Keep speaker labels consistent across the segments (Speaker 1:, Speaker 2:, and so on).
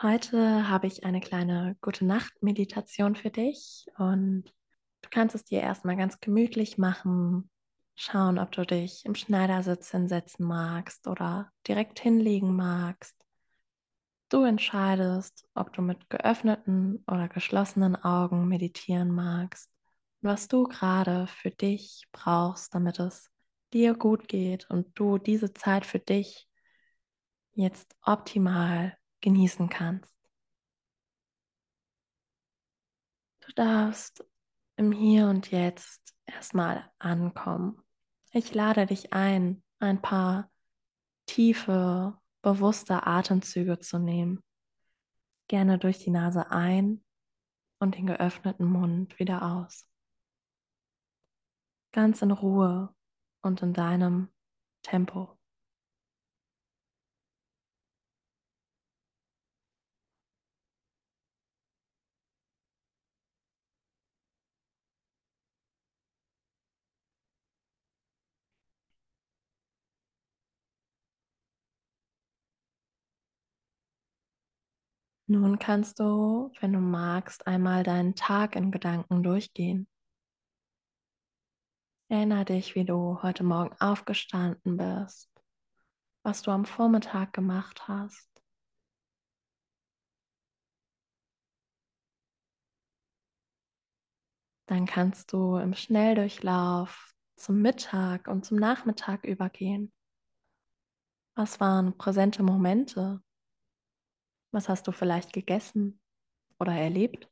Speaker 1: Heute habe ich eine kleine Gute-Nacht-Meditation für dich und du kannst es dir erstmal ganz gemütlich machen. Schauen, ob du dich im Schneidersitz hinsetzen magst oder direkt hinlegen magst. Du entscheidest, ob du mit geöffneten oder geschlossenen Augen meditieren magst, was du gerade für dich brauchst, damit es dir gut geht und du diese Zeit für dich jetzt optimal genießen kannst. Du darfst im Hier und Jetzt erstmal ankommen. Ich lade dich ein, ein paar tiefe, bewusste Atemzüge zu nehmen. Gerne durch die Nase ein und den geöffneten Mund wieder aus. Ganz in Ruhe und in deinem Tempo. Nun kannst du, wenn du magst, einmal deinen Tag in Gedanken durchgehen. Erinnere dich, wie du heute Morgen aufgestanden bist, was du am Vormittag gemacht hast. Dann kannst du im Schnelldurchlauf zum Mittag und zum Nachmittag übergehen. Was waren präsente Momente? Was hast du vielleicht gegessen oder erlebt?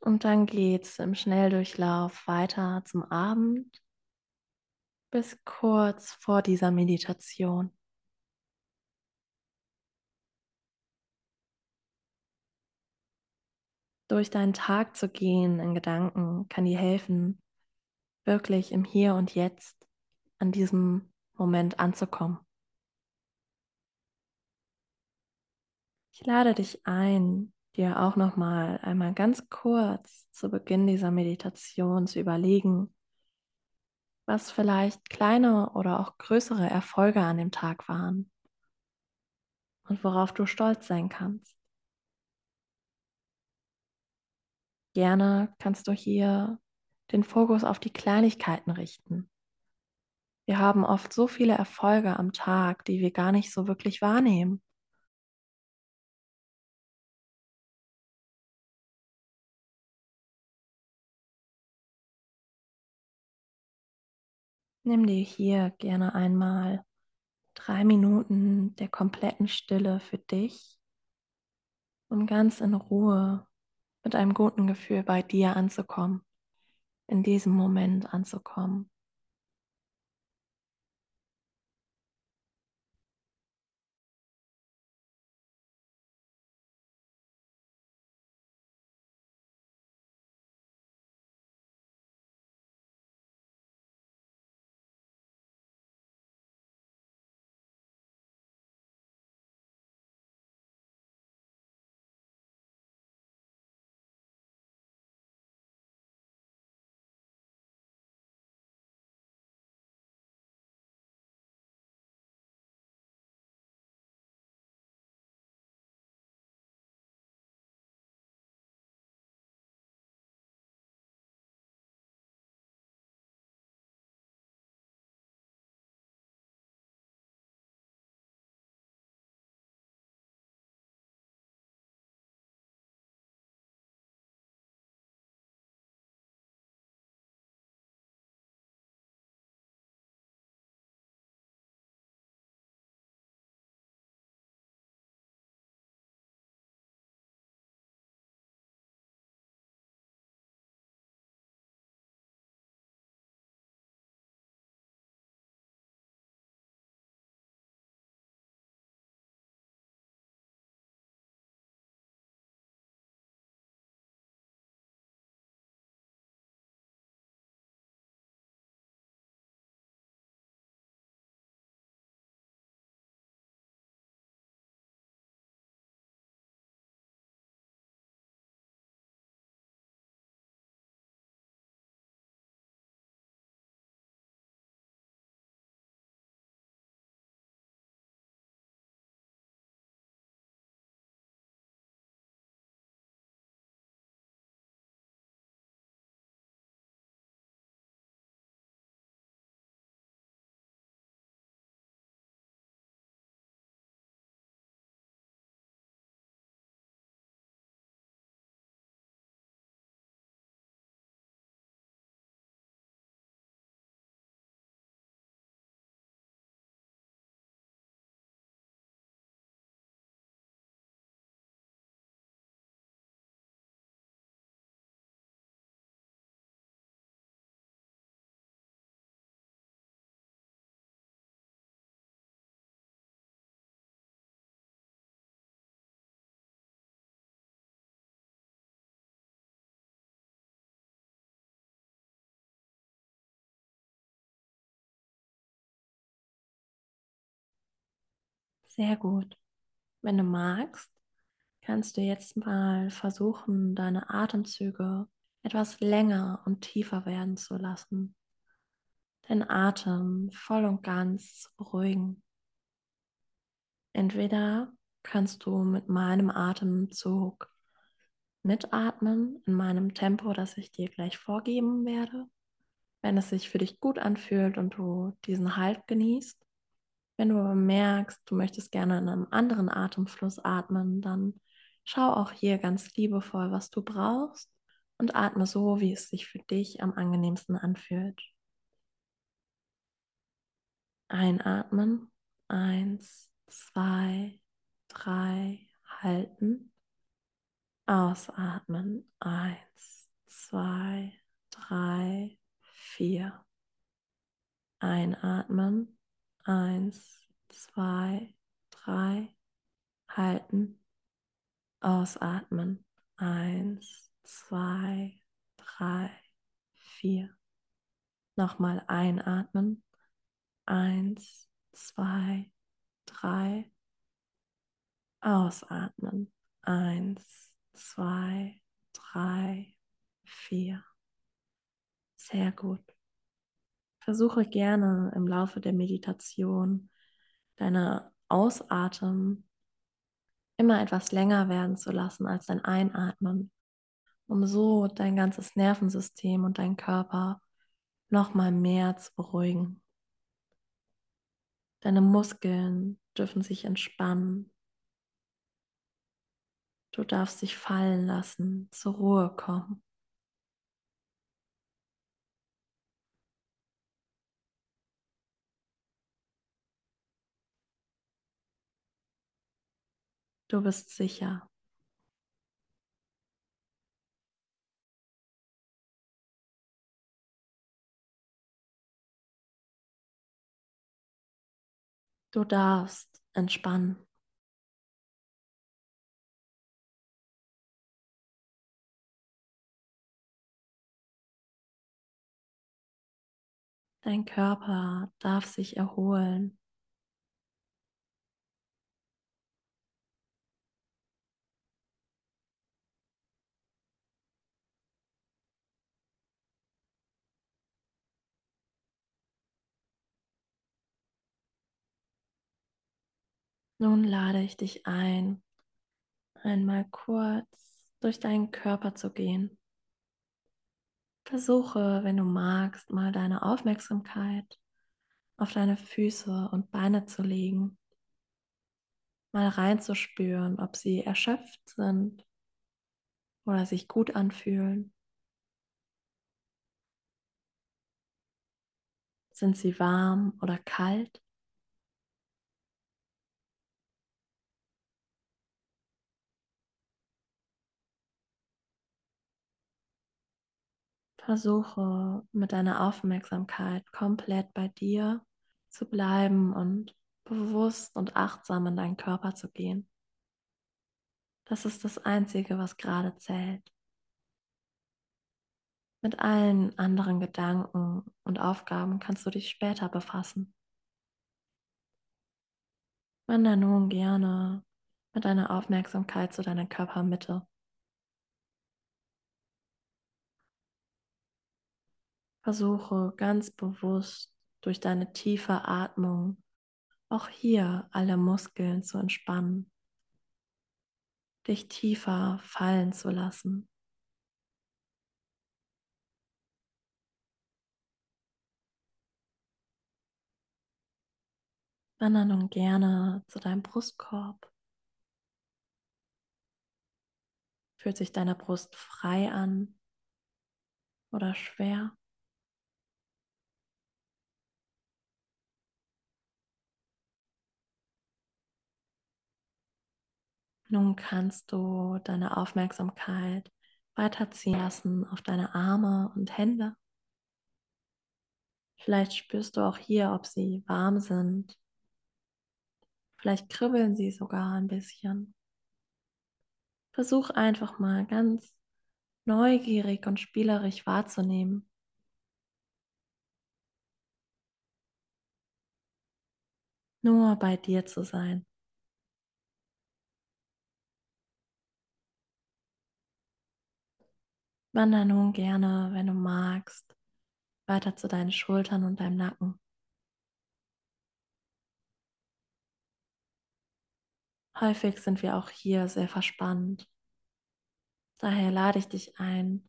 Speaker 1: Und dann geht's im Schnelldurchlauf weiter zum Abend bis kurz vor dieser Meditation. Durch deinen Tag zu gehen in Gedanken kann dir helfen, wirklich im Hier und Jetzt an diesem Moment anzukommen. Ich lade dich ein, dir auch noch mal einmal ganz kurz zu Beginn dieser Meditation zu überlegen, was vielleicht kleine oder auch größere Erfolge an dem Tag waren und worauf du stolz sein kannst. Gerne kannst du hier den Fokus auf die Kleinigkeiten richten. Wir haben oft so viele Erfolge am Tag, die wir gar nicht so wirklich wahrnehmen. Nimm dir hier gerne einmal drei Minuten der kompletten Stille für dich, um ganz in Ruhe mit einem guten Gefühl bei dir anzukommen, in diesem Moment anzukommen. Sehr gut. Wenn du magst, kannst du jetzt mal versuchen, deine Atemzüge etwas länger und tiefer werden zu lassen. Den Atem voll und ganz zu beruhigen. Entweder kannst du mit meinem Atemzug mitatmen in meinem Tempo, das ich dir gleich vorgeben werde, wenn es sich für dich gut anfühlt und du diesen Halt genießt. Wenn du aber merkst, du möchtest gerne in einem anderen Atemfluss atmen, dann schau auch hier ganz liebevoll, was du brauchst und atme so, wie es sich für dich am angenehmsten anfühlt. Einatmen. Eins, zwei, drei. Halten. Ausatmen. Eins, zwei, drei, vier. Einatmen. Eins, zwei, drei. Halten. Ausatmen. Eins, zwei, drei, vier. Nochmal einatmen. Eins, zwei, drei. Ausatmen. Eins, zwei, drei, vier. Sehr gut. Versuche gerne im Laufe der Meditation deine Ausatmen immer etwas länger werden zu lassen als dein Einatmen, um so dein ganzes Nervensystem und dein Körper nochmal mehr zu beruhigen. Deine Muskeln dürfen sich entspannen. Du darfst dich fallen lassen, zur Ruhe kommen. Du bist sicher. Du darfst entspannen. Dein Körper darf sich erholen. Nun lade ich dich ein, einmal kurz durch deinen Körper zu gehen. Versuche, wenn du magst, mal deine Aufmerksamkeit auf deine Füße und Beine zu legen. Mal reinzuspüren, ob sie erschöpft sind oder sich gut anfühlen. Sind sie warm oder kalt? Versuche mit deiner Aufmerksamkeit komplett bei dir zu bleiben und bewusst und achtsam in deinen Körper zu gehen. Das ist das Einzige, was gerade zählt. Mit allen anderen Gedanken und Aufgaben kannst du dich später befassen. Wander nun gerne mit deiner Aufmerksamkeit zu deiner Körpermitte. Versuche ganz bewusst durch deine tiefe Atmung auch hier alle Muskeln zu entspannen, dich tiefer fallen zu lassen. Wander nun gerne zu deinem Brustkorb. Fühlt sich deine Brust frei an oder schwer? Nun kannst du deine Aufmerksamkeit weiterziehen lassen auf deine Arme und Hände. Vielleicht spürst du auch hier, ob sie warm sind. Vielleicht kribbeln sie sogar ein bisschen. Versuch einfach mal ganz neugierig und spielerisch wahrzunehmen. Nur bei dir zu sein. Wander nun gerne, wenn du magst, weiter zu deinen Schultern und deinem Nacken. Häufig sind wir auch hier sehr verspannt. Daher lade ich dich ein,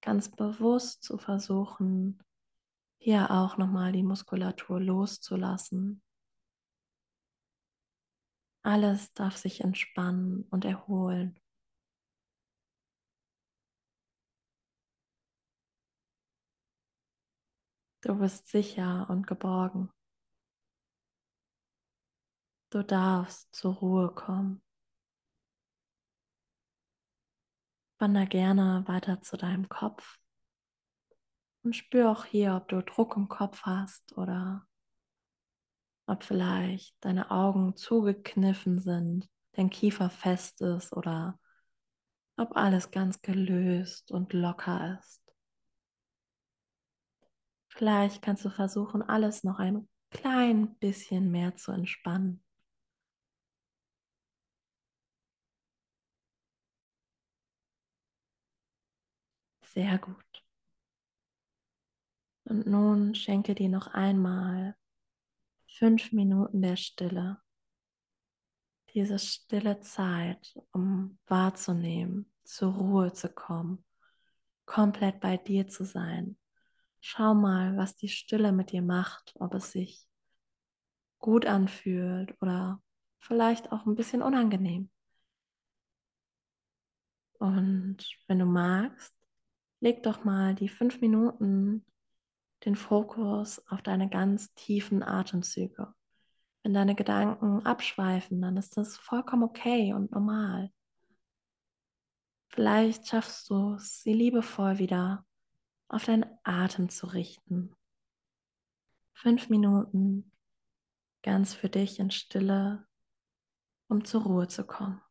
Speaker 1: ganz bewusst zu versuchen, hier auch nochmal die Muskulatur loszulassen. Alles darf sich entspannen und erholen. Du bist sicher und geborgen. Du darfst zur Ruhe kommen. Wander gerne weiter zu deinem Kopf und spür auch hier, ob du Druck im Kopf hast oder ob vielleicht deine Augen zugekniffen sind, dein Kiefer fest ist oder ob alles ganz gelöst und locker ist. Vielleicht kannst du versuchen, alles noch ein klein bisschen mehr zu entspannen. Sehr gut. Und nun schenke dir noch einmal fünf Minuten der Stille. Diese stille Zeit, um wahrzunehmen, zur Ruhe zu kommen, komplett bei dir zu sein. Schau mal, was die Stille mit dir macht, ob es sich gut anfühlt oder vielleicht auch ein bisschen unangenehm. Und wenn du magst, leg doch mal die fünf Minuten den Fokus auf deine ganz tiefen Atemzüge. Wenn deine Gedanken abschweifen, dann ist das vollkommen okay und normal. Vielleicht schaffst du es, sie liebevoll wieder auf deinen Atem zu richten. Fünf Minuten ganz für dich in Stille, um zur Ruhe zu kommen.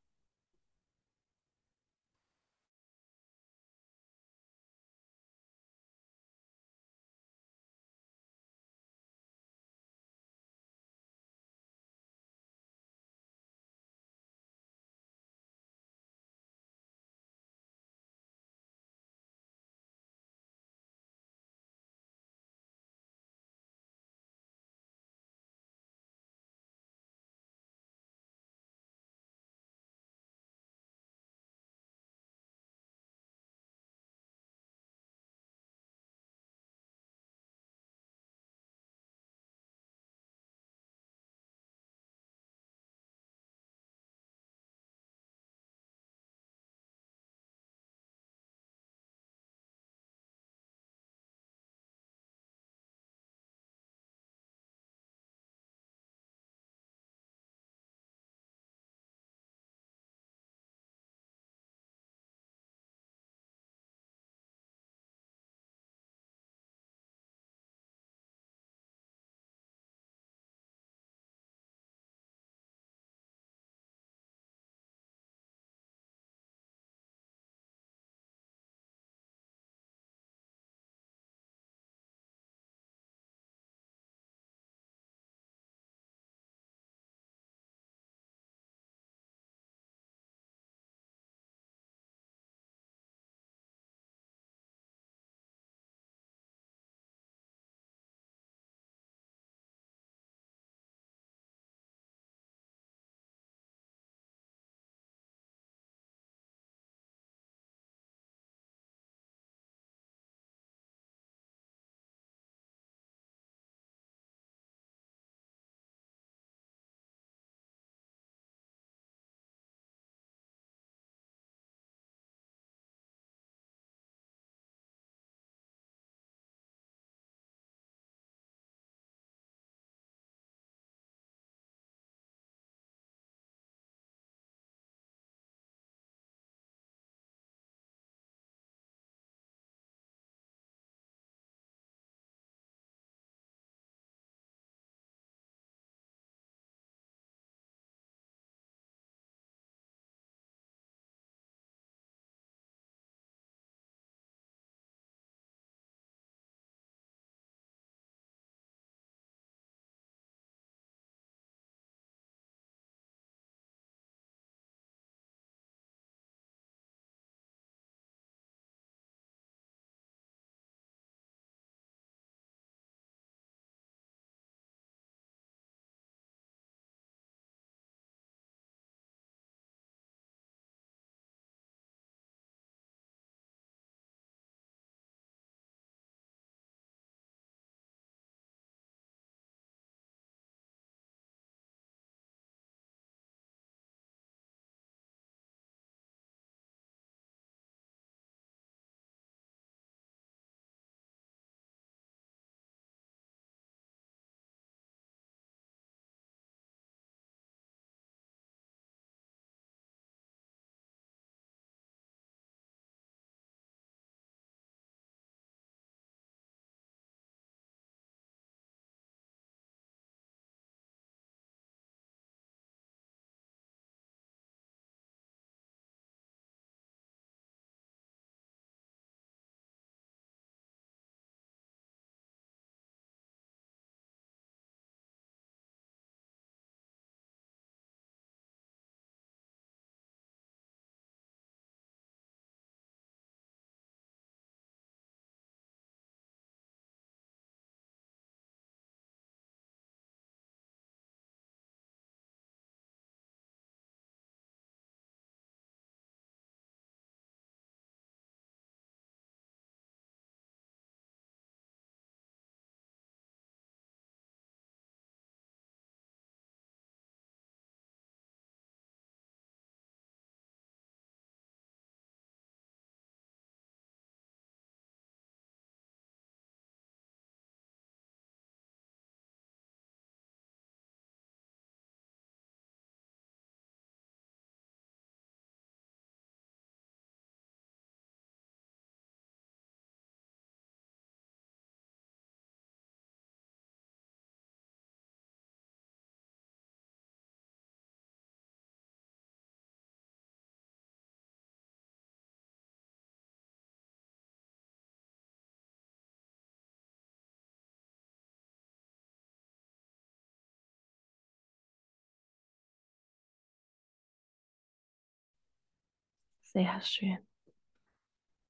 Speaker 1: Sehr schön.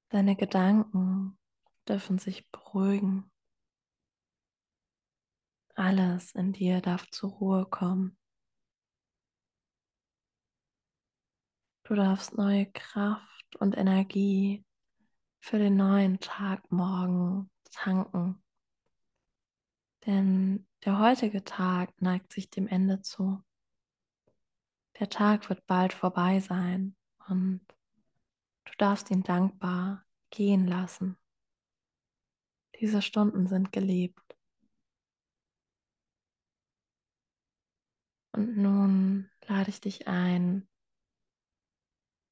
Speaker 1: Deine Gedanken dürfen sich beruhigen. Alles in dir darf zur Ruhe kommen. Du darfst neue Kraft und Energie für den neuen Tag morgen tanken. Denn der heutige Tag neigt sich dem Ende zu. Der Tag wird bald vorbei sein und du darfst ihn dankbar gehen lassen. Diese Stunden sind gelebt. Und nun lade ich dich ein,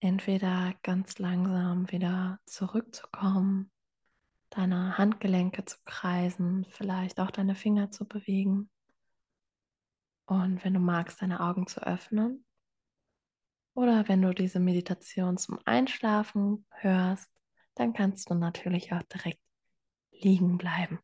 Speaker 1: entweder ganz langsam wieder zurückzukommen, deine Handgelenke zu kreisen, vielleicht auch deine Finger zu bewegen. Und wenn du magst, deine Augen zu öffnen. Oder wenn du diese Meditation zum Einschlafen hörst, dann kannst du natürlich auch direkt liegen bleiben.